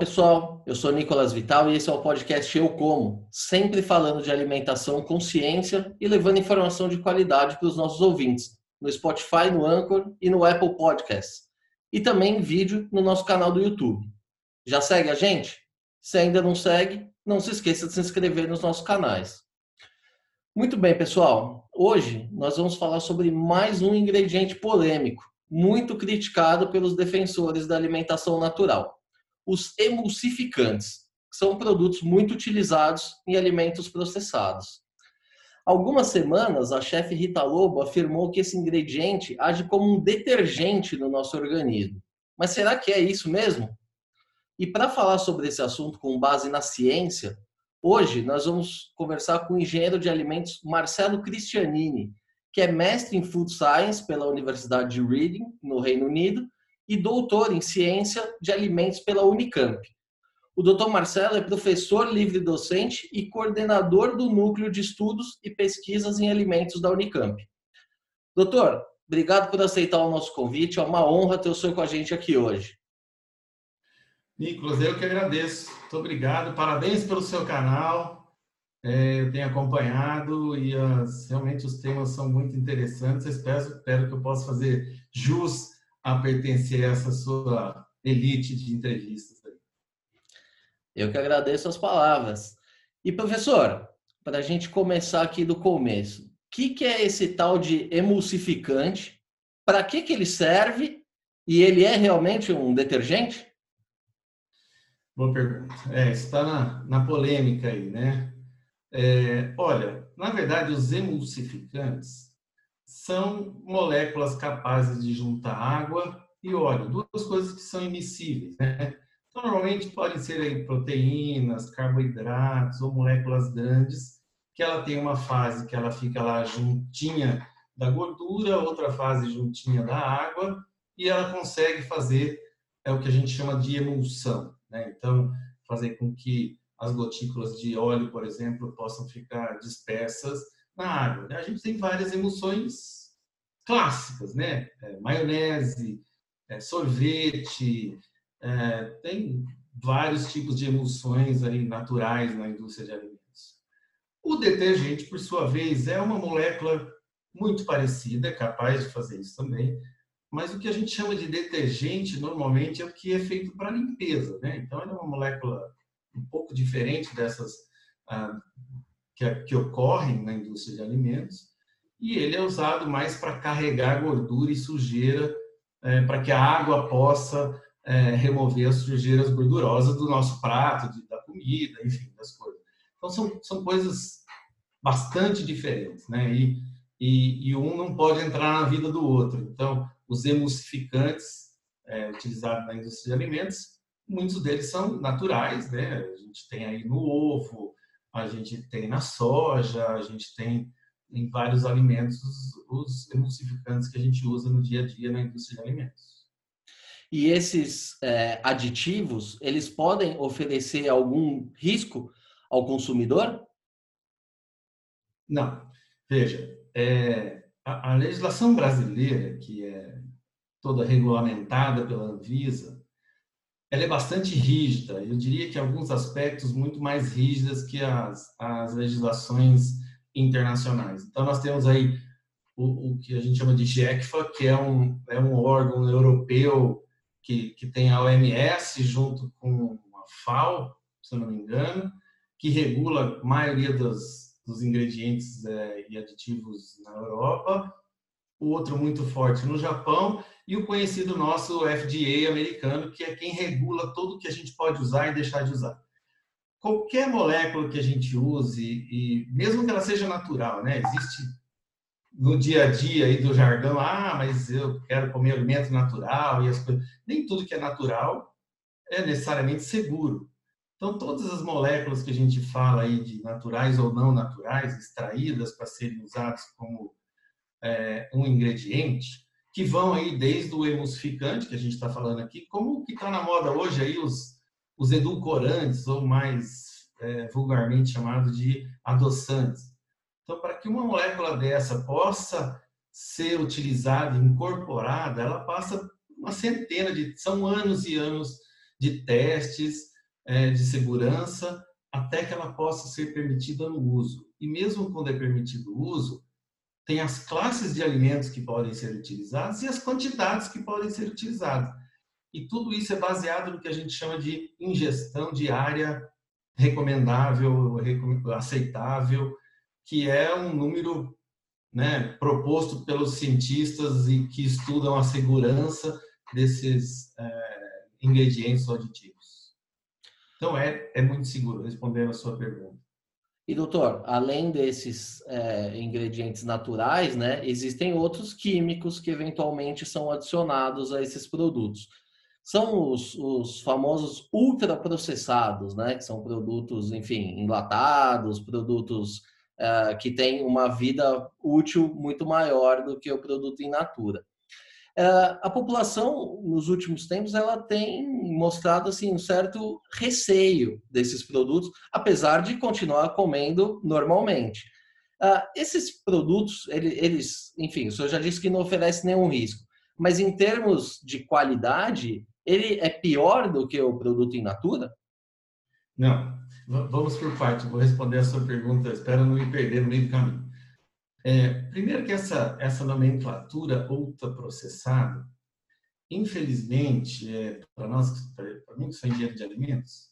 pessoal, eu sou Nicolas Vital e esse é o podcast Eu Como, sempre falando de alimentação com ciência e levando informação de qualidade para os nossos ouvintes, no Spotify, no Anchor e no Apple Podcasts, e também em vídeo no nosso canal do YouTube. Já segue a gente? Se ainda não segue, não se esqueça de se inscrever nos nossos canais. Muito bem, pessoal. Hoje nós vamos falar sobre mais um ingrediente polêmico, muito criticado pelos defensores da alimentação natural os emulsificantes, que são produtos muito utilizados em alimentos processados. Algumas semanas, a chefe Rita Lobo afirmou que esse ingrediente age como um detergente no nosso organismo. Mas será que é isso mesmo? E para falar sobre esse assunto com base na ciência, hoje nós vamos conversar com o engenheiro de alimentos Marcelo Cristianini, que é mestre em Food Science pela Universidade de Reading, no Reino Unido, e doutor em Ciência de Alimentos pela Unicamp. O Dr. Marcelo é professor livre-docente e coordenador do Núcleo de Estudos e Pesquisas em Alimentos da Unicamp. Doutor, obrigado por aceitar o nosso convite. É uma honra ter o senhor com a gente aqui hoje. Nicolas, eu que agradeço. Muito obrigado. Parabéns pelo seu canal. É, eu tenho acompanhado e as, realmente os temas são muito interessantes. espero, espero que eu possa fazer jus a pertencer a essa sua elite de entrevistas. Eu que agradeço as palavras. E professor, para a gente começar aqui do começo, o que, que é esse tal de emulsificante? Para que, que ele serve? E ele é realmente um detergente? Boa pergunta. É, está na, na polêmica aí, né? É, olha, na verdade, os emulsificantes são moléculas capazes de juntar água e óleo, duas coisas que são imissíveis, né? Então, normalmente podem ser aí proteínas, carboidratos ou moléculas grandes, que ela tem uma fase que ela fica lá juntinha da gordura, outra fase juntinha da água, e ela consegue fazer é o que a gente chama de emulsão, né? Então, fazer com que as gotículas de óleo, por exemplo, possam ficar dispersas na água. Né? A gente tem várias emulsões clássicas, né? É, maionese, é, sorvete, é, tem vários tipos de emulsões aí naturais na indústria de alimentos. O detergente, por sua vez, é uma molécula muito parecida, é capaz de fazer isso também, mas o que a gente chama de detergente normalmente é o que é feito para limpeza, né? Então, é uma molécula um pouco diferente dessas ah, que, que ocorrem na indústria de alimentos, e ele é usado mais para carregar gordura e sujeira, é, para que a água possa é, remover as sujeiras gordurosas do nosso prato, de, da comida, enfim, das coisas. Então, são, são coisas bastante diferentes, né? E, e, e, um não pode entrar na vida do outro. Então, os emulsificantes é, utilizados na indústria de alimentos, muitos deles são naturais, né? A gente tem aí no ovo, a gente tem na soja, a gente tem em vários alimentos os emulsificantes que a gente usa no dia a dia na indústria de alimentos. E esses é, aditivos, eles podem oferecer algum risco ao consumidor? Não. Veja, é, a, a legislação brasileira, que é toda regulamentada pela Anvisa, ela é bastante rígida. Eu diria que alguns aspectos muito mais rígidas que as, as legislações internacionais. Então nós temos aí o, o que a gente chama de GECFA, que é um, é um órgão europeu que, que tem a OMS junto com a FAO, se eu não me engano, que regula a maioria dos, dos ingredientes é, e aditivos na Europa. O outro muito forte no Japão e o conhecido nosso FDA americano, que é quem regula tudo que a gente pode usar e deixar de usar. Qualquer molécula que a gente use, e mesmo que ela seja natural, né? Existe no dia a dia aí do jargão, ah, mas eu quero comer alimento natural e as coisas. Nem tudo que é natural é necessariamente seguro. Então, todas as moléculas que a gente fala aí de naturais ou não naturais, extraídas para serem usadas como é, um ingrediente, que vão aí desde o emulsificante, que a gente está falando aqui, como que está na moda hoje aí os, os edulcorantes, ou mais é, vulgarmente chamado de adoçantes. Então, para que uma molécula dessa possa ser utilizada, incorporada, ela passa uma centena de, são anos e anos de testes, é, de segurança até que ela possa ser permitida no uso. E mesmo quando é permitido o uso, tem as classes de alimentos que podem ser utilizados e as quantidades que podem ser utilizadas. E tudo isso é baseado no que a gente chama de ingestão diária recomendável, aceitável, que é um número né, proposto pelos cientistas e que estudam a segurança desses é, ingredientes aditivos. Então, é, é muito seguro, respondendo a sua pergunta. E, doutor, além desses é, ingredientes naturais, né, existem outros químicos que eventualmente são adicionados a esses produtos. São os, os famosos ultraprocessados, né, que são produtos, enfim, enlatados, produtos uh, que têm uma vida útil muito maior do que o produto in natura. Uh, a população, nos últimos tempos, ela tem mostrado assim, um certo receio desses produtos, apesar de continuar comendo normalmente. Uh, esses produtos, eles, enfim, o senhor já disse que não oferece nenhum risco, mas em termos de qualidade, ele é pior do que o produto in natura? Não, Vamos por parte, vou responder a sua pergunta, espero não me perder no meio do caminho. É, primeiro que essa, essa nomenclatura ultraprocessada, infelizmente, é, para nós, para mim que sou engenheiro de alimentos,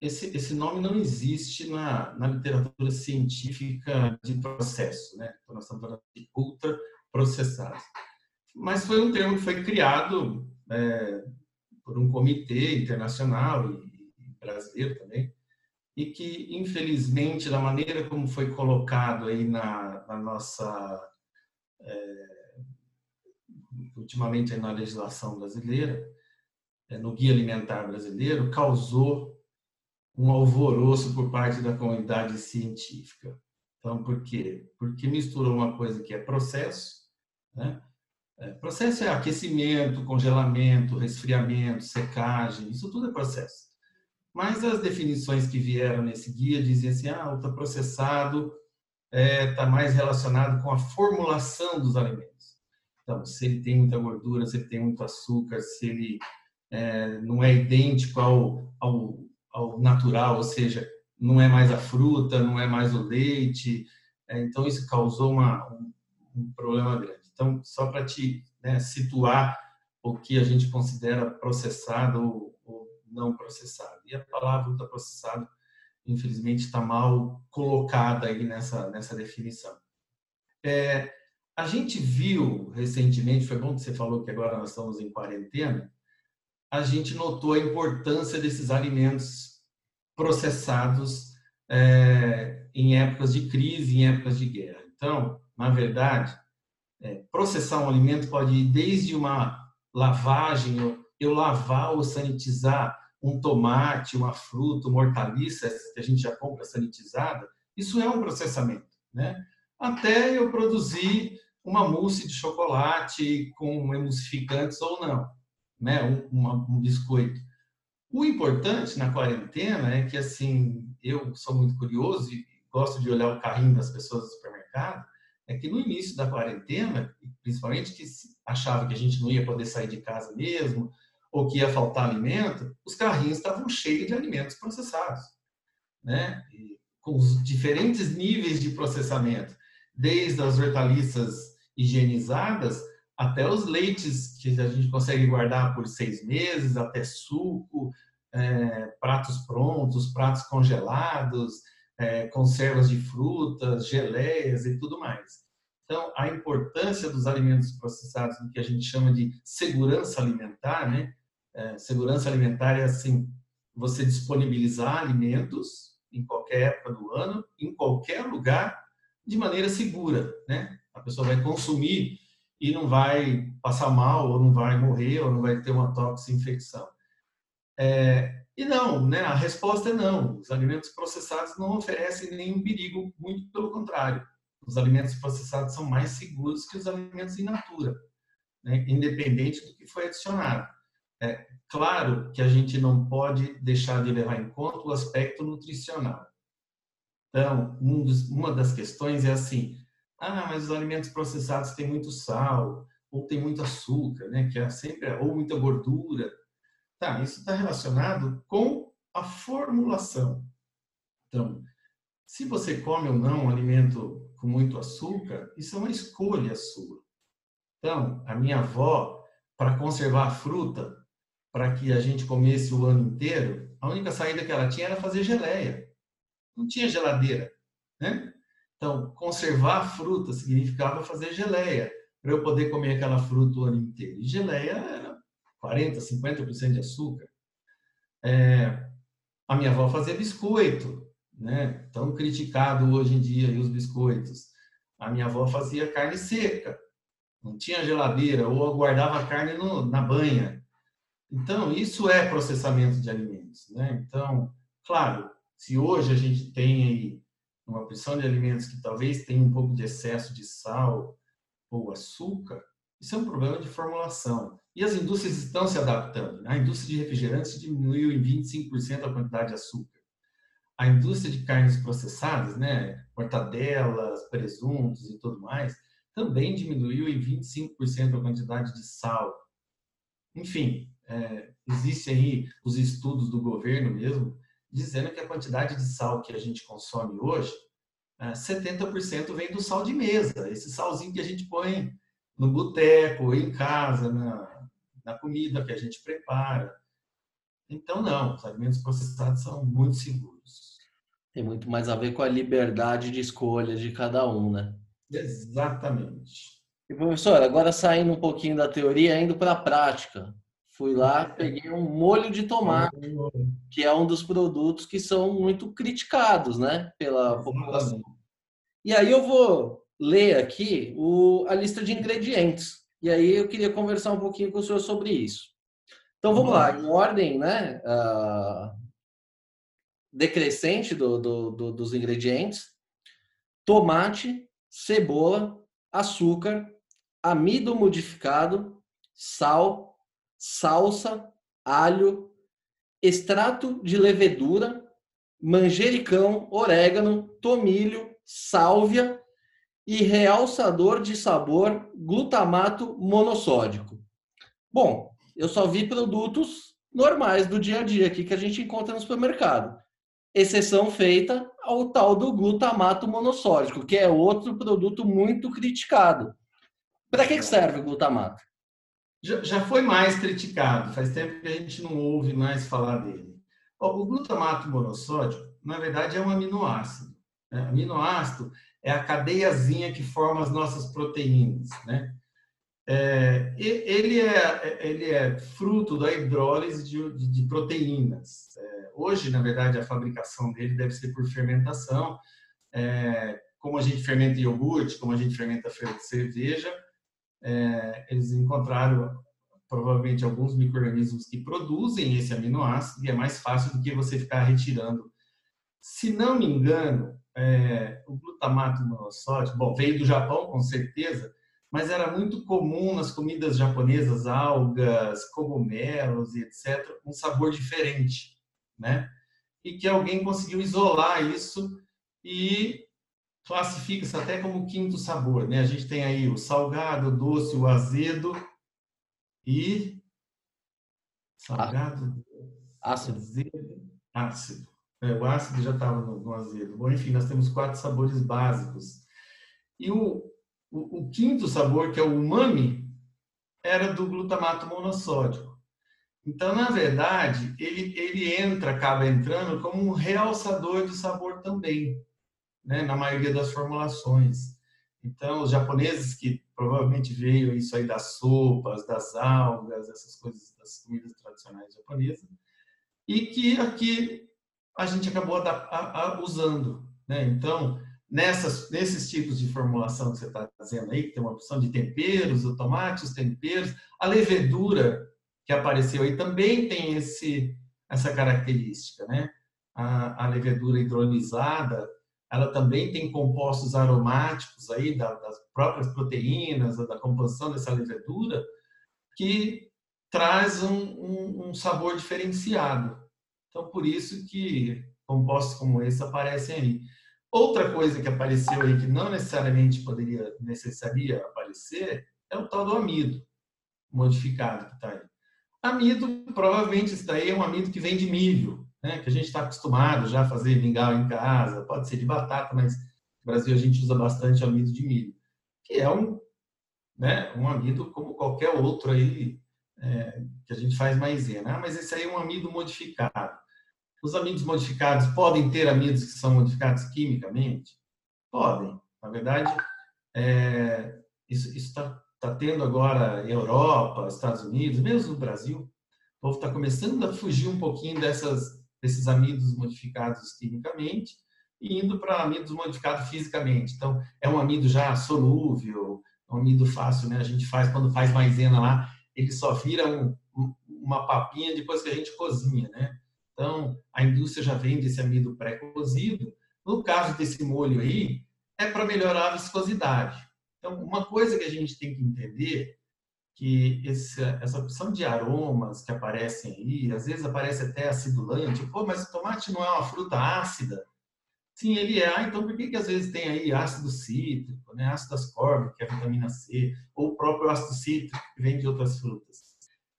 esse, esse nome não existe na, na literatura científica de processo, né? Então, nós estamos falando de ultraprocessado. Mas foi um termo que foi criado é, por um comitê internacional e brasileiro também, e que, infelizmente, da maneira como foi colocado aí na, na nossa, é, ultimamente na legislação brasileira, é, no Guia Alimentar Brasileiro, causou um alvoroço por parte da comunidade científica. Então, por quê? Porque misturou uma coisa que é processo, né? É, processo é aquecimento, congelamento, resfriamento, secagem, isso tudo é processo. Mas as definições que vieram nesse guia diziam assim, ah, ultraprocessado está é, tá mais relacionado com a formulação dos alimentos. Então, se ele tem muita gordura, se ele tem muito açúcar, se ele é, não é idêntico ao, ao, ao, natural, ou seja, não é mais a fruta, não é mais o leite. É, então, isso causou uma, um, um, problema grande. Então, só para te né, situar o que a gente considera processado não processado. E a palavra ultraprocessado, infelizmente, está mal colocada aí nessa, nessa definição. É, a gente viu recentemente, foi bom que você falou que agora nós estamos em quarentena, a gente notou a importância desses alimentos processados é, em épocas de crise, em épocas de guerra. Então, na verdade, é, processar um alimento pode ir desde uma lavagem, eu lavar ou sanitizar um tomate, uma fruta, uma hortaliça que a gente já compra sanitizada, isso é um processamento, né? Até eu produzir uma mousse de chocolate com emulsificantes ou não, né? Um, uma, um biscoito. O importante na quarentena é que, assim, eu sou muito curioso e gosto de olhar o carrinho das pessoas do supermercado, é que no início da quarentena, principalmente que achava que a gente não ia poder sair de casa mesmo, ou que ia faltar alimento, os carrinhos estavam cheios de alimentos processados, né? E com os diferentes níveis de processamento, desde as hortaliças higienizadas até os leites que a gente consegue guardar por seis meses, até suco, é, pratos prontos, pratos congelados, é, conservas de frutas, geleias e tudo mais. Então, a importância dos alimentos processados, no que a gente chama de segurança alimentar, né? É, segurança alimentar é assim, você disponibilizar alimentos em qualquer época do ano, em qualquer lugar, de maneira segura, né? A pessoa vai consumir e não vai passar mal, ou não vai morrer, ou não vai ter uma toxinfecção. É, e não, né? A resposta é não. Os alimentos processados não oferecem nenhum perigo, muito pelo contrário. Os alimentos processados são mais seguros que os alimentos in natura, né? independente do que foi adicionado. É claro que a gente não pode deixar de levar em conta o aspecto nutricional. Então, um dos, uma das questões é assim: ah, mas os alimentos processados têm muito sal, ou tem muito açúcar, né? Que é sempre ou muita gordura. Tá, isso está relacionado com a formulação. Então, se você come ou não um alimento com muito açúcar, isso é uma escolha sua. Então, a minha avó, para conservar a fruta, para que a gente comesse o ano inteiro, a única saída que ela tinha era fazer geleia. Não tinha geladeira, né? Então, conservar a fruta significava fazer geleia, para eu poder comer aquela fruta o ano inteiro. E geleia era 40, 50% de açúcar. É, a minha avó fazia biscoito, né? Tão criticado hoje em dia os biscoitos. A minha avó fazia carne seca, não tinha geladeira, ou guardava a carne no, na banha. Então, isso é processamento de alimentos, né? Então, claro, se hoje a gente tem aí uma porção de alimentos que talvez tenha um pouco de excesso de sal ou açúcar, isso é um problema de formulação. E as indústrias estão se adaptando. Né? A indústria de refrigerantes diminuiu em 25% a quantidade de açúcar. A indústria de carnes processadas, né, mortadelas, presuntos e tudo mais, também diminuiu em 25% a quantidade de sal. Enfim, é, existem aí os estudos do governo mesmo dizendo que a quantidade de sal que a gente consome hoje, é, 70% vem do sal de mesa, esse salzinho que a gente põe no boteco, em casa, na, na comida que a gente prepara. Então, não, os alimentos processados são muito seguros. Tem muito mais a ver com a liberdade de escolha de cada um, né? Exatamente. E, professor, agora saindo um pouquinho da teoria, indo para a prática. Fui lá, peguei um molho de tomate, que é um dos produtos que são muito criticados, né, pela população. E aí eu vou ler aqui o, a lista de ingredientes. E aí eu queria conversar um pouquinho com o senhor sobre isso. Então vamos lá, em ordem, né? Uh, decrescente do, do, do, dos ingredientes: tomate, cebola, açúcar, amido modificado, sal, salsa, alho, extrato de levedura, manjericão, orégano, tomilho, sálvia e realçador de sabor glutamato monossódico. Bom, eu só vi produtos normais do dia a dia aqui que a gente encontra no supermercado. Exceção feita ao tal do glutamato monossódico, que é outro produto muito criticado. Para que serve o glutamato? Já, já foi mais criticado, faz tempo que a gente não ouve mais falar dele. O glutamato monossódico, na verdade, é um aminoácido. Né? Aminoácido é a cadeiazinha que forma as nossas proteínas, né? É, ele, é, ele é fruto da hidrólise de, de, de proteínas. É, hoje, na verdade, a fabricação dele deve ser por fermentação. É, como a gente fermenta iogurte, como a gente fermenta cerveja, é, eles encontraram provavelmente alguns micro-organismos que produzem esse aminoácido e é mais fácil do que você ficar retirando. Se não me engano, é, o glutamato monossódico, bom, veio do Japão com certeza, mas era muito comum nas comidas japonesas, algas, cogumelos e etc, um sabor diferente, né? E que alguém conseguiu isolar isso e classifica-se até como quinto sabor, né? A gente tem aí o salgado, o doce, o azedo e salgado, ácido, azedo, ácido. É, o ácido já estava no, no, azedo. Bom, enfim, nós temos quatro sabores básicos. E o, o, o, quinto sabor, que é o umami, era do glutamato monossódico. Então, na verdade, ele, ele entra, acaba entrando como um realçador de sabor também, né, na maioria das formulações. Então, os japoneses que provavelmente veio isso aí das sopas, das algas, essas coisas das comidas tradicionais japonesas, e que aqui a gente acabou a, a, usando. Né? Então, nessas, nesses tipos de formulação que você está fazendo aí, que tem uma opção de temperos, o tomate, os temperos, a levedura que apareceu aí também tem esse, essa característica. Né? A, a levedura hidrolisada, ela também tem compostos aromáticos aí da, das próprias proteínas, da composição dessa levedura, que traz um, um, um sabor diferenciado. Então, por isso que compostos como esse aparecem aí. Outra coisa que apareceu aí que não necessariamente poderia, necessaria aparecer, é o tal do amido modificado que está aí. Amido, provavelmente, isso daí é um amido que vem de milho. Né, que a gente está acostumado já a fazer mingau em casa, pode ser de batata, mas no Brasil a gente usa bastante amido de milho, que é um, né, um amido como qualquer outro aí é, que a gente faz maisena. Ah, mas esse aí é um amido modificado. Os amidos modificados podem ter amidos que são modificados quimicamente? Podem. Na verdade, é, isso está tá tendo agora Europa, Estados Unidos, mesmo no Brasil, o povo está começando a fugir um pouquinho dessas, desses amidos modificados quimicamente e indo para amidos modificados fisicamente. Então, é um amido já solúvel, é um amido fácil, né? A gente faz, quando faz maisena lá, ele só vira um, uma papinha depois que a gente cozinha, né? Então, a indústria já vende esse amido pré-cozido. No caso desse molho aí, é para melhorar a viscosidade. Então, uma coisa que a gente tem que entender que esse, essa opção de aromas que aparecem aí, às vezes aparece até acidulante. Pô, mas o tomate não é uma fruta ácida? Sim, ele é. Ah, então por que, que às vezes tem aí ácido cítrico, né? ácido ascórbico, que é a vitamina C, ou o próprio ácido cítrico, que vem de outras frutas?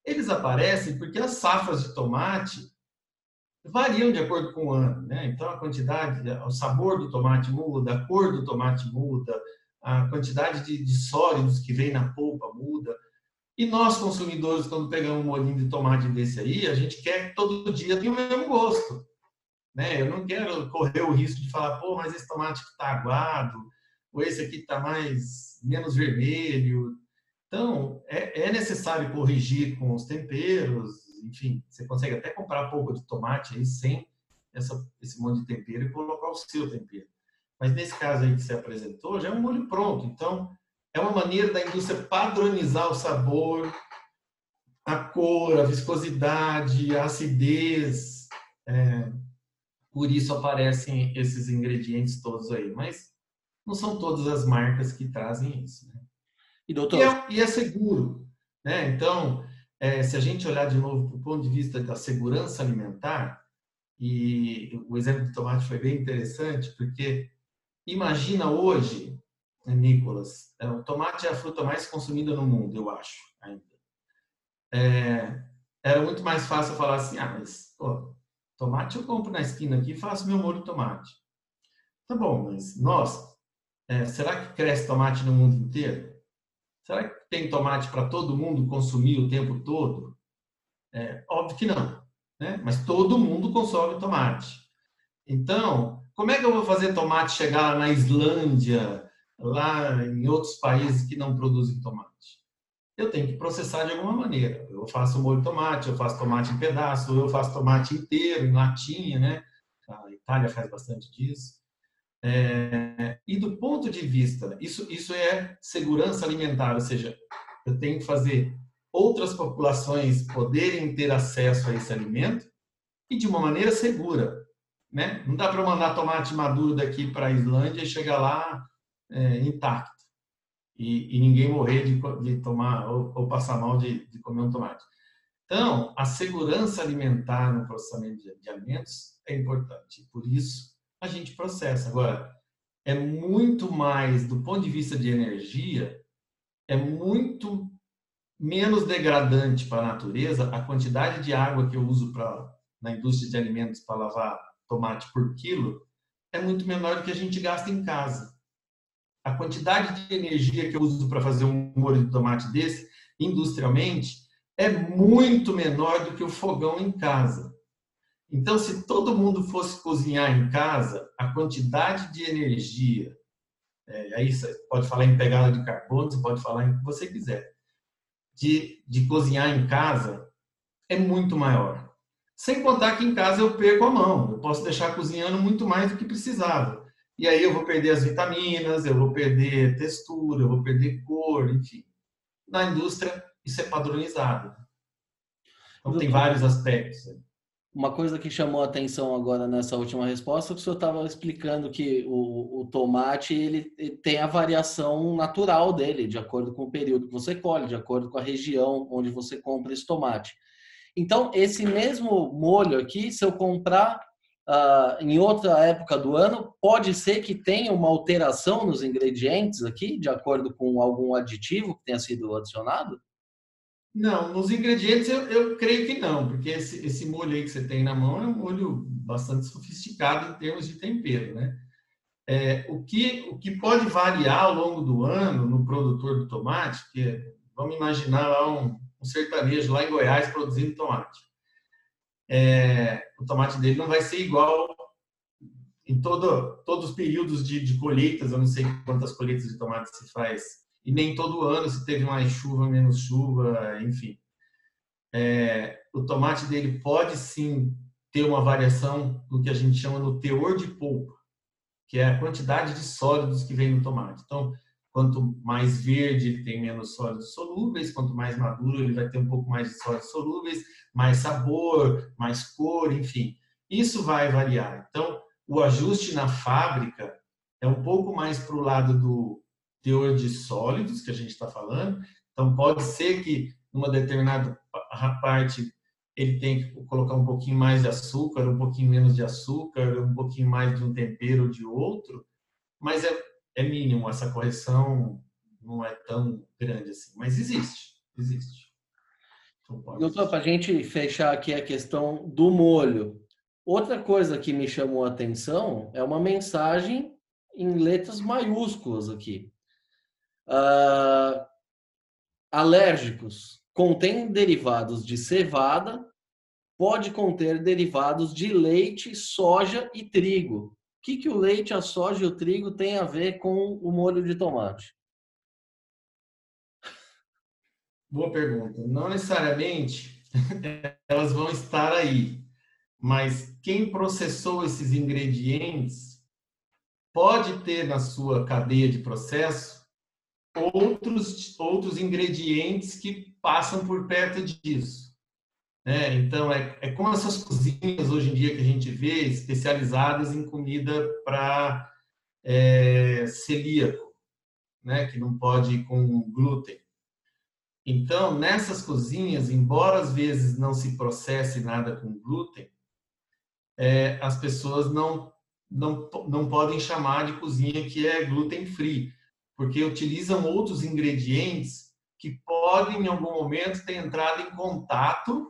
Eles aparecem porque as safras de tomate variam de acordo com o ano, né? Então a quantidade, o sabor do tomate muda, a cor do tomate muda, a quantidade de, de sólidos que vem na polpa muda. E nós, consumidores, quando pegamos um molhinho de tomate desse aí, a gente quer que todo dia tenha o mesmo gosto. Né? Eu não quero correr o risco de falar, pô, mas esse tomate que está aguado, ou esse aqui está mais menos vermelho. Então, é, é, necessário corrigir com os temperos, enfim, você consegue até comprar polpa de tomate aí sem essa, esse monte de tempero e colocar o seu tempero. Mas nesse caso aí que você apresentou, já é um molho pronto. Então, é uma maneira da indústria padronizar o sabor, a cor, a viscosidade, a acidez. É, por isso aparecem esses ingredientes todos aí. Mas não são todas as marcas que trazem isso. Né? E, doutor... E é, e, é, seguro. Né? Então, é, se a gente olhar de novo do ponto de vista da segurança alimentar, e o exemplo do tomate foi bem interessante, porque imagina hoje Nicolas, é, o tomate é a fruta mais consumida no mundo, eu acho, ainda. É, era muito mais fácil falar assim, ah, mas pô, tomate eu compro na esquina aqui e faço meu molho de tomate. Tá bom, mas nós, é, será que cresce tomate no mundo inteiro? Será que tem tomate para todo mundo consumir o tempo todo? É, óbvio que não, né? mas todo mundo consome tomate. Então, como é que eu vou fazer tomate chegar na Islândia, lá em outros países que não produzem tomate. Eu tenho que processar de alguma maneira. Eu faço molho de tomate, eu faço tomate em pedaço, eu faço tomate inteiro, em latinha, né? A Itália faz bastante disso. É, e do ponto de vista, isso, isso é segurança alimentar, ou seja, eu tenho que fazer outras populações poderem ter acesso a esse alimento e de uma maneira segura. Né? Não dá para mandar tomate maduro daqui para a Islândia e chegar lá é, intacto e, e, ninguém morrer de, de tomar ou, ou, passar mal de, de, comer um tomate. Então, a segurança alimentar no processamento de, de alimentos é importante. Por isso, a gente processa. Agora, é muito mais, do ponto de vista de energia, é muito menos degradante para a natureza a quantidade de água que eu uso para na indústria de alimentos para lavar tomate por quilo é muito menor do que a gente gasta em casa a quantidade de energia que eu uso para fazer um molho de tomate desse, industrialmente, é muito menor do que o fogão em casa. Então, se todo mundo fosse cozinhar em casa, a quantidade de energia, é, aí você pode falar em pegada de carbono, você pode falar em o que você quiser, de, de cozinhar em casa, é muito maior. Sem contar que em casa eu perco a mão, eu posso deixar cozinhando muito mais do que precisava. E aí eu vou perder as vitaminas, eu vou perder textura, eu vou perder cor, enfim. Na indústria, isso é padronizado. Então, tem vários aspectos. Uma coisa que chamou a atenção agora nessa última resposta, é que o senhor estava explicando que o, o tomate ele, ele, tem a variação natural dele, de acordo com o período que você colhe, de acordo com a região onde você compra esse tomate. Então, esse mesmo molho aqui, se eu comprar uh, em outra época do ano, pode ser que tenha uma alteração nos ingredientes aqui, de acordo com algum aditivo que tenha sido adicionado? Não, nos ingredientes eu, eu creio que não, porque esse, esse molho aí que você tem na mão é um molho bastante sofisticado em termos de tempero, né? É, o, que, o que pode variar ao longo do ano no produtor do tomate, que é, vamos imaginar lá um, um sertanejo lá em Goiás produzindo tomate. É, o tomate dele não vai ser igual em todo, todos os períodos de, de colheitas, eu não sei quantas colheitas de tomate se faz, e nem todo ano se teve mais chuva, menos chuva, enfim. É, o tomate dele pode sim ter uma variação no que a gente chama no teor de polpa, que é a quantidade de sólidos que vem no tomate. Então, quanto mais verde ele tem menos sólidos solúveis, quanto mais maduro ele vai ter um pouco mais de sólidos solúveis, mais sabor, mais cor, enfim. Isso vai variar. Então, o ajuste na fábrica é um pouco mais para o lado do teor de sólidos que a gente está falando. Então, pode ser que numa determinada parte ele tem que colocar um pouquinho mais de açúcar, um pouquinho menos de açúcar, um pouquinho mais de um tempero ou de outro, mas é, é mínimo, essa correção não é tão grande assim, mas existe, existe. Então, Doutor, para a gente fechar aqui a questão do molho, outra coisa que me chamou a atenção é uma mensagem em letras maiúsculas aqui. Uh, alérgicos contém derivados de cevada, pode conter derivados de leite, soja e trigo. O que, que o leite, a soja e o trigo têm a ver com o molho de tomate? Boa pergunta. Não necessariamente elas vão estar aí, mas quem processou esses ingredientes pode ter na sua cadeia de processo outros, outros ingredientes que passam por perto disso. É, então, é, é como essas cozinhas hoje em dia que a gente vê especializadas em comida para é, celíaco, né, que não pode ir com glúten. Então, nessas cozinhas, embora às vezes não se processe nada com glúten, é, as pessoas não, não, não podem chamar de cozinha que é gluten free, porque utilizam outros ingredientes que podem, em algum momento, ter entrado em contato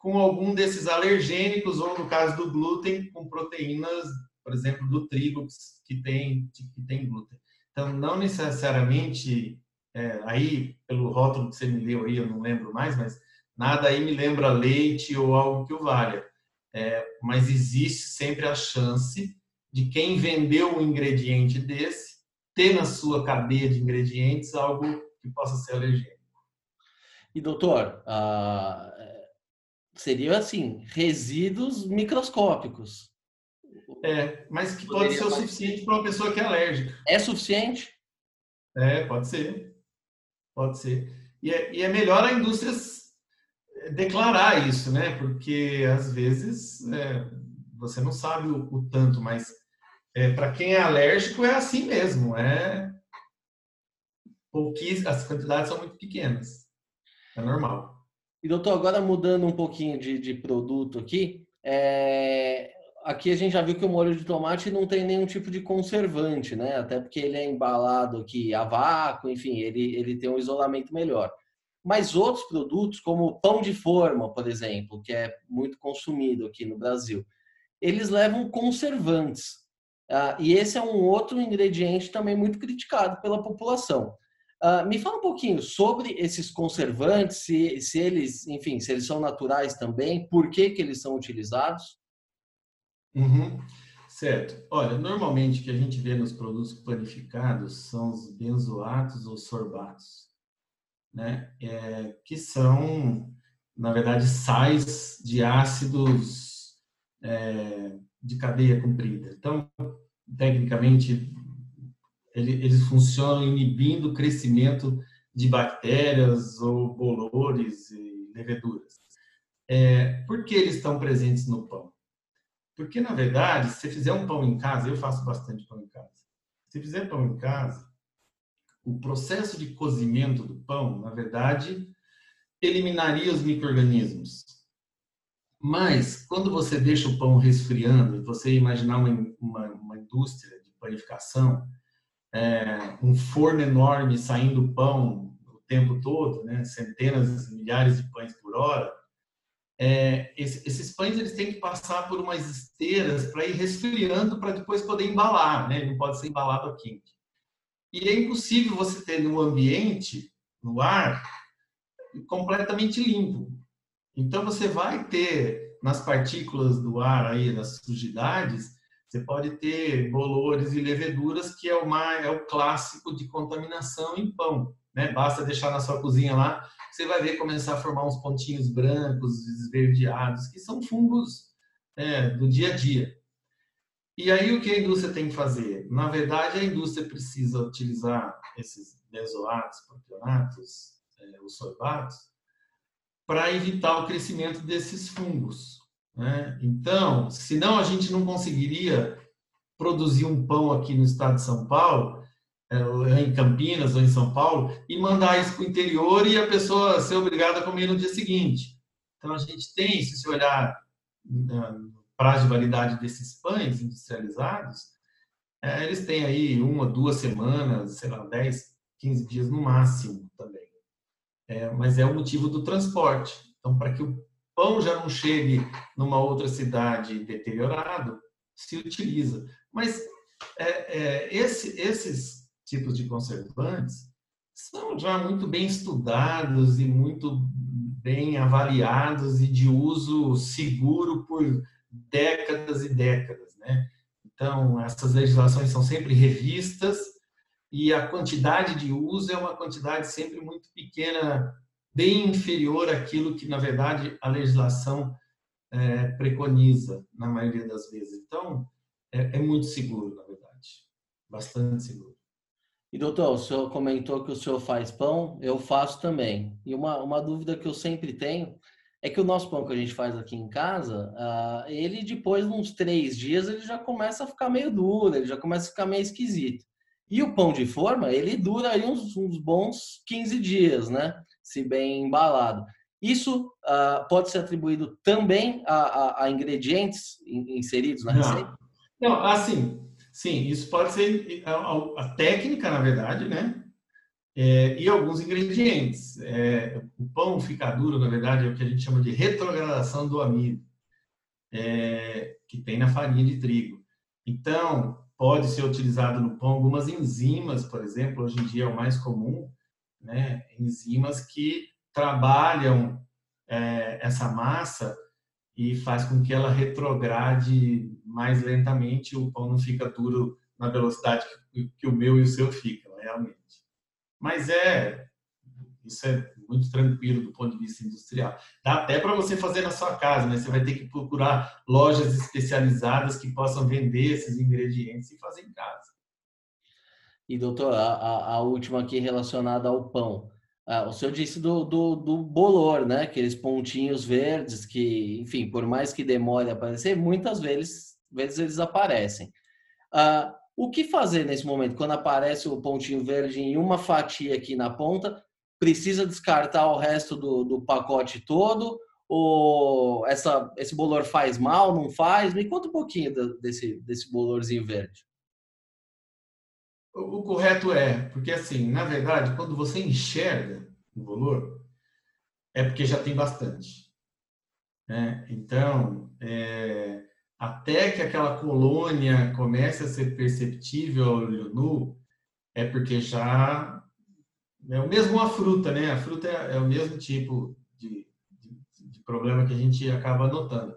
com algum desses alergênicos, ou no caso do glúten, com proteínas, por exemplo, do trigo, que tem, que tem glúten. Então, não necessariamente, é, aí, pelo rótulo que você me deu aí, eu não lembro mais, mas nada aí me lembra leite ou algo que o valha. É, mas existe sempre a chance de quem vendeu um ingrediente desse ter na sua cadeia de ingredientes algo que possa ser alergênico. E doutor, uh, seria assim, resíduos microscópicos. É, mas que pode ser o suficiente para uma pessoa que é alérgica. É suficiente? É, pode ser. Pode ser. E é, e é melhor a indústria declarar isso, né? Porque às vezes é, você não sabe o, o tanto, mas é, para quem é alérgico é assim mesmo, é pouquíssimas, as quantidades são muito pequenas, é normal. E doutor, agora mudando um pouquinho de, de produto aqui, é, aqui a gente já viu que o molho de tomate não tem nenhum tipo de conservante, né? Até porque ele é embalado aqui a vácuo, enfim, ele, ele tem um isolamento melhor. Mas outros produtos, como pão de forma, por exemplo, que é muito consumido aqui no Brasil, eles levam conservantes. Uh, e esse é um outro ingrediente também muito criticado pela população. Uh, me fala um pouquinho sobre esses conservantes, se, se, eles, enfim, se eles são naturais também, por que, que eles são utilizados? Uhum. Certo. Olha, normalmente o que a gente vê nos produtos panificados são os benzoatos ou sorbatos, né? É, que são, na verdade, sais de ácidos é, de cadeia comprida. Então, tecnicamente, eles funcionam inibindo o crescimento de bactérias ou bolores e leveduras. É, por que eles estão presentes no pão? Porque, na verdade, se você fizer um pão em casa, eu faço bastante pão em casa. Se fizer pão em casa, o processo de cozimento do pão, na verdade, eliminaria os micro-organismos mas, quando você deixa o pão resfriando, e você imaginar uma, uma, uma indústria de panificação, é, um forno enorme saindo pão o tempo todo, né? centenas, milhares de pães por hora, é, esses pães eles têm que passar por umas esteiras para ir resfriando para depois poder embalar, né? Ele não pode ser embalado a quente. E é impossível você ter no ambiente, no ar, completamente limpo. Então você vai ter nas partículas do ar aí, nas sujidades, você pode ter bolores e leveduras, que é o, mais, é o clássico de contaminação em pão. Né? Basta deixar na sua cozinha lá, você vai ver começar a formar uns pontinhos brancos, esverdeados, que são fungos é, do dia a dia. E aí o que a indústria tem que fazer? Na verdade, a indústria precisa utilizar esses benzoatos, propionatos, é, os sorbatos, para evitar o crescimento desses fungos. Né? Então, senão a gente não conseguiria produzir um pão aqui no estado de São Paulo, é, em Campinas ou em São Paulo, e mandar isso para o interior e a pessoa ser obrigada a comer no dia seguinte. Então, a gente tem, se você olhar prazo de validade desses pães industrializados, é, eles têm aí uma, duas semanas, sei lá, 10, 15 dias no máximo também. É, mas é o motivo do transporte. Então, para que o pão já não chegue numa outra cidade deteriorado, se utiliza. Mas é, é, esse, esses tipos de conservantes são já muito bem estudados e muito bem avaliados e de uso seguro por décadas e décadas, né? Então, essas legislações são sempre revistas e a quantidade de uso é uma quantidade sempre muito pequena bem inferior àquilo que, na verdade, a legislação é, preconiza, na maioria das vezes. Então, é, é, muito seguro, na verdade. Bastante seguro. E, doutor, o senhor comentou que o senhor faz pão, eu faço também. E uma, uma dúvida que eu sempre tenho é que o nosso pão que a gente faz aqui em casa, uh, ele depois de uns três dias, ele já começa a ficar meio duro, ele já começa a ficar meio esquisito. E o pão de forma, ele dura aí uns, uns bons 15 dias, né? Se bem embalado. Isso uh, pode ser atribuído também a, a, a ingredientes inseridos na receita? Não, assim, sim, isso pode ser a, a técnica, na verdade, né? É, e alguns ingredientes. É, o pão fica duro, na verdade, é o que a gente chama de retrogradação do amido, é, que tem na farinha de trigo. Então, pode ser utilizado no pão algumas enzimas, por exemplo, hoje em dia é o mais comum, né, enzimas que trabalham é, essa massa e faz com que ela retrograde mais lentamente, o pão não fica duro na velocidade que, que o meu e o seu ficam, realmente. Mas é, isso é muito tranquilo do ponto de vista industrial. Dá até para você fazer na sua casa, né? Você vai ter que procurar lojas especializadas que possam vender esses ingredientes e fazer em casa. E, doutor, a, a última aqui relacionada ao pão. Ah, o senhor disse do, do, do, bolor, né? Aqueles pontinhos verdes que, enfim, por mais que demore a aparecer, muitas vezes, vezes eles aparecem. Ah, o que fazer nesse momento? Quando aparece o pontinho verde em uma fatia aqui na ponta, precisa descartar o resto do, do pacote todo? Ou essa, esse bolor faz mal, não faz? Me conta um pouquinho desse, desse bolorzinho verde. O correto é, porque assim, na verdade, quando você enxerga o valor, é porque já tem bastante. Né? Então, é, até que aquela colônia comece a ser perceptível ao olho nu, é porque já é o mesmo a fruta, né? A fruta é, é o mesmo tipo de, de, de, problema que a gente acaba notando.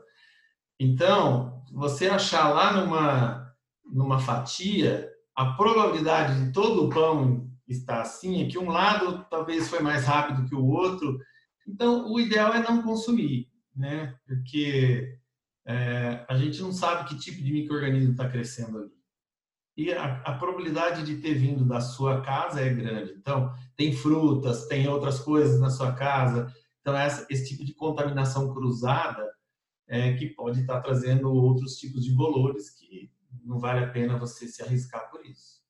Então, você achar lá numa, numa fatia a probabilidade de todo o pão estar assim é que um lado talvez foi mais rápido que o outro. Então, o ideal é não consumir, né? Porque é, a gente não sabe que tipo de microorganismo está crescendo ali. E a, a, probabilidade de ter vindo da sua casa é grande. Então, tem frutas, tem outras coisas na sua casa. Então, essa, esse tipo de contaminação cruzada é, que pode estar trazendo outros tipos de bolores que não vale a pena você se arriscar por isso.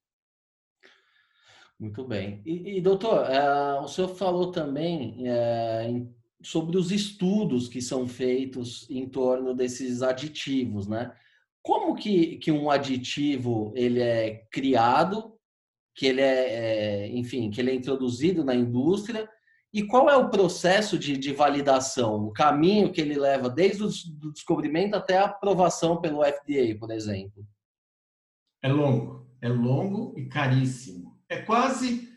Muito bem. E, e doutor, uh, o senhor falou também uh, sobre os estudos que são feitos em torno desses aditivos, né? Como que, que um aditivo ele é criado que ele é, é, enfim, que ele é introduzido na indústria e qual é o processo de, de validação, o caminho que ele leva desde o descobrimento até a aprovação pelo FDA, por exemplo? É longo, é longo e caríssimo. É quase,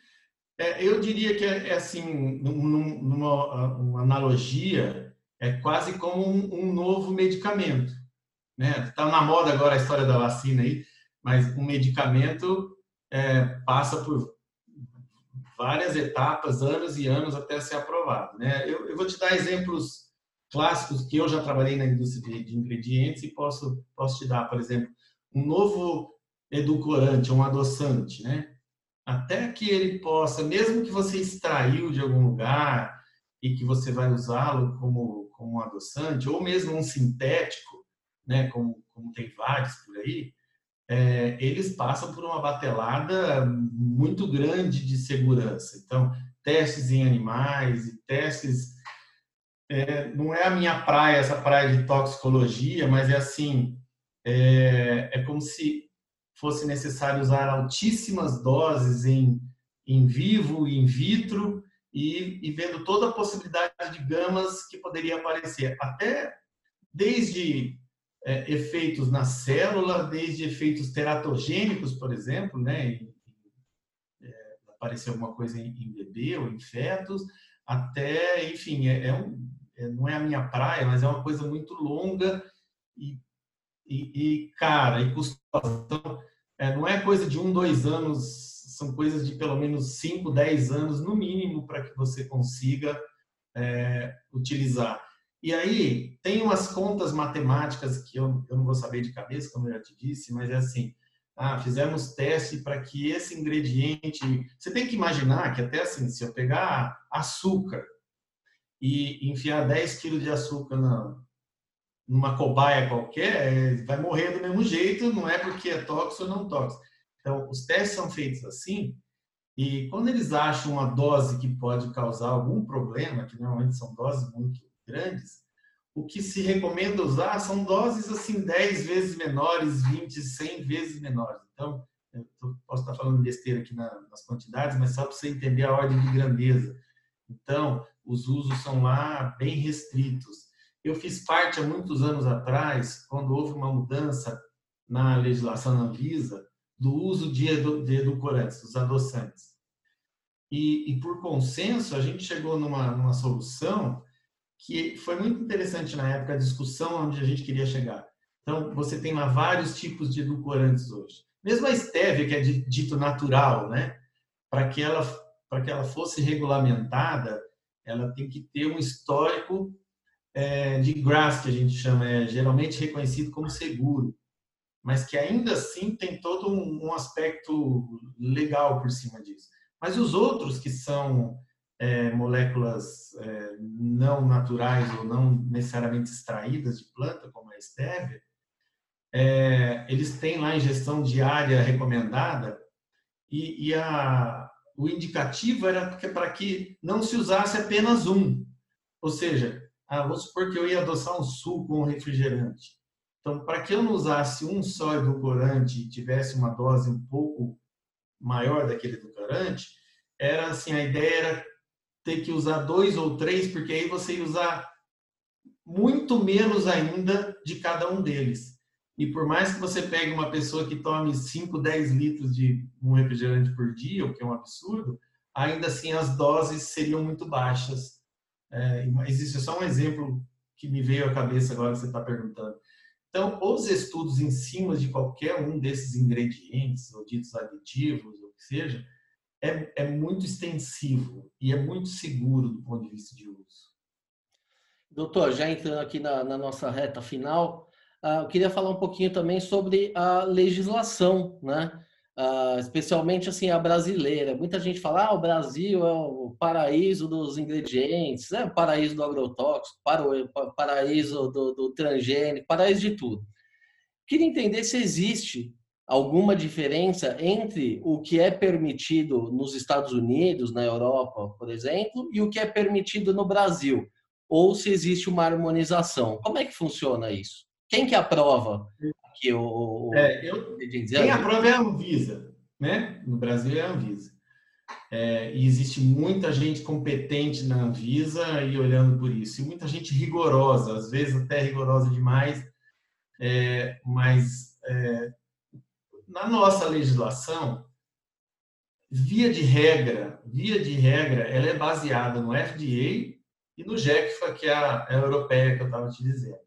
é, eu diria que é, é assim, numa uma analogia, é quase como um, um novo medicamento. Né? Está na moda agora a história da vacina aí, mas um medicamento é, passa por várias etapas, anos e anos até ser aprovado. Né? Eu, eu, vou te dar exemplos clássicos que eu já trabalhei na indústria de, ingredientes e posso, posso te dar, por exemplo, um novo edulcorante, um adoçante, né? Até que ele possa, mesmo que você extraiu de algum lugar e que você vai usá-lo como, como um adoçante, ou mesmo um sintético, né? Como, como tem vários por aí, é, eles passam por uma batelada muito grande de segurança. Então, testes em animais e testes. É, não é a minha praia, essa praia de toxicologia, mas é assim: é, é como se fosse necessário usar altíssimas doses em, em vivo in vitro, e, e vendo toda a possibilidade de gamas que poderia aparecer, até desde é, efeitos na célula, desde efeitos teratogênicos, por exemplo, né? é, aparecer alguma coisa em, em, bebê ou em fetos, até, enfim, é, é um, é, não é a minha praia, mas é uma coisa muito longa e, e, e cara, e custosa. Então, é, não é coisa de um, dois anos, são coisas de pelo menos cinco, dez anos, no mínimo, para que você consiga utilizar. E aí, tem umas contas matemáticas que eu, eu não vou saber de cabeça, como eu já te disse, mas é assim, ah, fizemos teste para que esse ingrediente... Você tem que imaginar que até assim, se eu pegar açúcar e enfiar 10 quilos de açúcar na, numa cobaia qualquer, vai morrer do mesmo jeito, não é porque é tóxico ou não tóxico. Então, os testes são feitos assim, e quando eles acham uma dose que pode causar algum problema, que normalmente são doses muito grandes, o que se recomenda usar são doses assim 10 vezes menores, 20, 100 vezes menores. Então, eu posso estar falando besteira aqui nas quantidades, mas só para você entender a ordem de grandeza. Então, os usos são lá bem restritos. Eu fiz parte há muitos anos atrás, quando houve uma mudança na legislação na Anvisa, do uso de, edulcorantes, dos adoçantes. E, e, por consenso, a gente chegou numa, numa solução que foi muito interessante na época a discussão onde a gente queria chegar. Então, você tem lá vários tipos de edulcorantes hoje. Mesmo a stevia, que é dito natural, né? Para que ela para que ela fosse regulamentada, ela tem que ter um histórico é, de GRAS, que a gente chama, é geralmente reconhecido como seguro, mas que ainda assim tem todo um, um aspecto legal por cima disso. Mas os outros que são é, moléculas é, não naturais ou não necessariamente extraídas de planta, como a stevia, é, eles têm lá ingestão diária recomendada e, e a, o indicativo era para que não se usasse apenas um. Ou seja, ah, supor que eu ia adoçar um suco ou um refrigerante. Então, para que eu não usasse um só edulcorante e tivesse uma dose um pouco maior daquele edulcorante, era assim, a ideia era ter que usar dois ou três, porque aí você ia usar muito menos ainda de cada um deles. E por mais que você pegue uma pessoa que tome 5, 10 litros de um refrigerante por dia, o que é um absurdo, ainda assim as doses seriam muito baixas. É, existe só um exemplo que me veio à cabeça agora que você está perguntando. Então, os estudos em cima de qualquer um desses ingredientes, ou ditos aditivos, ou o que seja, é, é muito extensivo e é muito seguro do ponto de vista de uso. Doutor, já entrando aqui na, na nossa reta final, uh, eu queria falar um pouquinho também sobre a legislação, né? Uh, especialmente assim a brasileira. Muita gente fala, ah, o Brasil é o paraíso dos ingredientes, é o paraíso do agrotóxico, paraíso do, do transgênico, paraíso de tudo. Queria entender se existe alguma diferença entre o que é permitido nos Estados Unidos, na Europa, por exemplo, e o que é permitido no Brasil? Ou se existe uma harmonização? Como é que funciona isso? Quem que aprova que o, é, eu, quem aprova é a Anvisa. né? No Brasil é a Anvisa. É, e existe muita gente competente na Anvisa e olhando por isso, e muita gente rigorosa, às vezes até rigorosa demais, é, mas é, na nossa legislação, via de regra, via de regra, ela é baseada no FDA e no GECFA, que é a, é a europeia que eu estava te dizendo.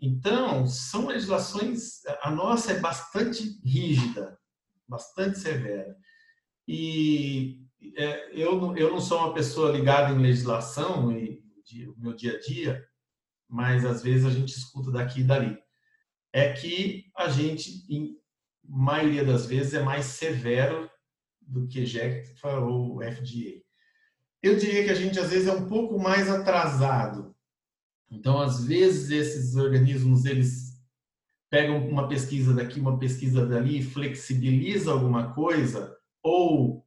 Então, são legislações, a nossa é bastante rígida, bastante severa. E é, eu, eu não sou uma pessoa ligada em legislação e o meu dia a dia, mas às vezes a gente escuta daqui e dali. É que a gente, maioria das vezes, é mais severo do que GECFA ou FDA. Eu diria que a gente às vezes é um pouco mais atrasado. Então, às vezes esses organismos eles pegam uma pesquisa daqui, uma pesquisa dali, flexibiliza alguma coisa ou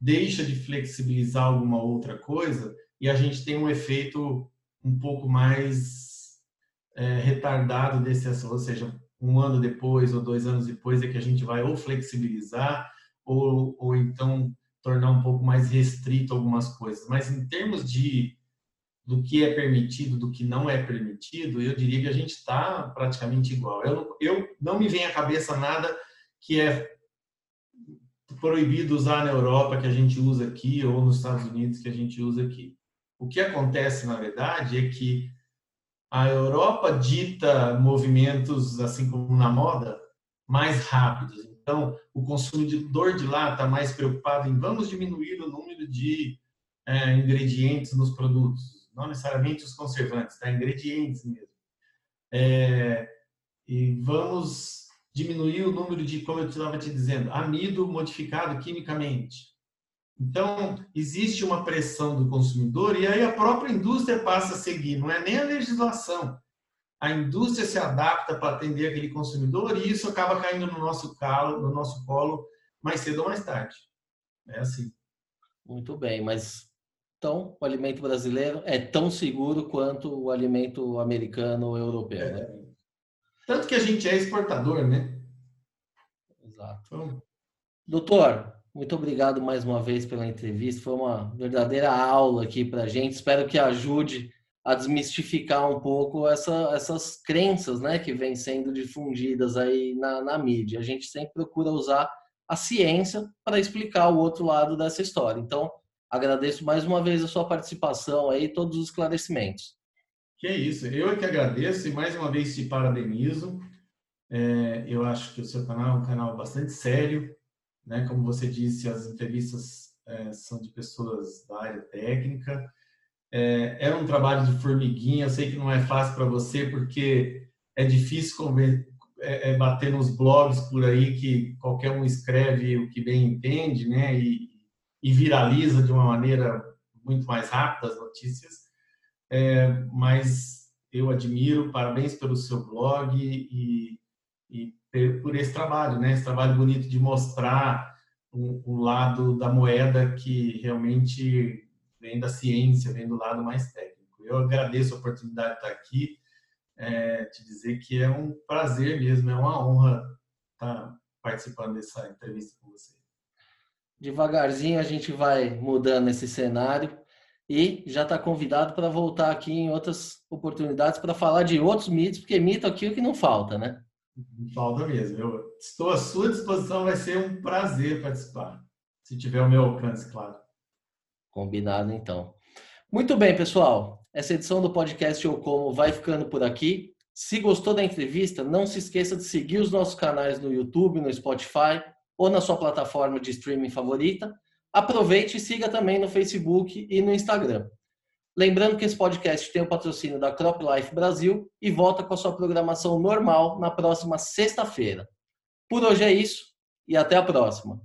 deixa de flexibilizar alguma outra coisa e a gente tem um efeito um pouco mais é, retardado desse, ou seja, um ano depois ou dois anos depois é que a gente vai ou flexibilizar ou, ou então tornar um pouco mais restrito algumas coisas. Mas em termos de do que é permitido, do que não é permitido, eu diria que a gente está praticamente igual. Eu, eu não me vem à cabeça nada que é proibido usar na Europa que a gente usa aqui ou nos Estados Unidos que a gente usa aqui. O que acontece, na verdade, é que a Europa dita movimentos, assim como na moda, mais rápidos. Então, o consumidor de lá está mais preocupado em vamos diminuir o número de é, ingredientes nos produtos, não necessariamente os conservantes, tá? Ingredientes mesmo. É, e vamos diminuir o número de, como eu estava te dizendo, amido modificado quimicamente. Então, existe uma pressão do consumidor e aí a própria indústria passa a seguir, não é nem a legislação, a indústria se adapta para atender aquele consumidor e isso acaba caindo no nosso calo, no nosso colo mais cedo ou mais tarde. É assim. Muito bem, mas então o alimento brasileiro é tão seguro quanto o alimento americano ou europeu, é. né? Tanto que a gente é exportador, né? Exato. Então... Doutor, muito obrigado mais uma vez pela entrevista. Foi uma verdadeira aula aqui para a gente. Espero que ajude a desmistificar um pouco essa, essas crenças né, que vêm sendo difundidas aí na, na mídia. A gente sempre procura usar a ciência para explicar o outro lado dessa história. Então, agradeço mais uma vez a sua participação aí, todos os esclarecimentos. Que é isso, eu é que agradeço e mais uma vez te parabenizo. É, eu acho que o seu canal é um canal bastante sério, né? Como você disse, as entrevistas é, são de pessoas da área técnica é, era um trabalho de formiguinha. Eu sei que não é fácil para você, porque é difícil conver, é, é, bater nos blogs por aí que qualquer um escreve o que bem entende, né? E, e viraliza de uma maneira muito mais rápida as notícias. É, mas eu admiro, parabéns pelo seu blog e, e por esse trabalho, né? Esse trabalho bonito de mostrar um lado da moeda que realmente vem da ciência, vem do lado mais técnico. Eu agradeço a oportunidade de estar aqui, é, te dizer que é um prazer mesmo, é uma honra estar participando dessa entrevista com você. Devagarzinho a gente vai mudando esse cenário e já está convidado para voltar aqui em outras oportunidades para falar de outros mitos, porque mito aqui é o que não falta, né? Falta mesmo. Eu estou à sua disposição, vai ser um prazer participar, se tiver o meu alcance, claro. Combinado, então. Muito bem, pessoal. Essa edição do podcast Eu Como vai ficando por aqui. Se gostou da entrevista, não se esqueça de seguir os nossos canais no YouTube, no Spotify ou na sua plataforma de streaming favorita. Aproveite e siga também no Facebook e no Instagram. Lembrando que esse podcast tem o patrocínio da Crop Life Brasil e volta com a sua programação normal na próxima sexta-feira. Por hoje é isso e até a próxima.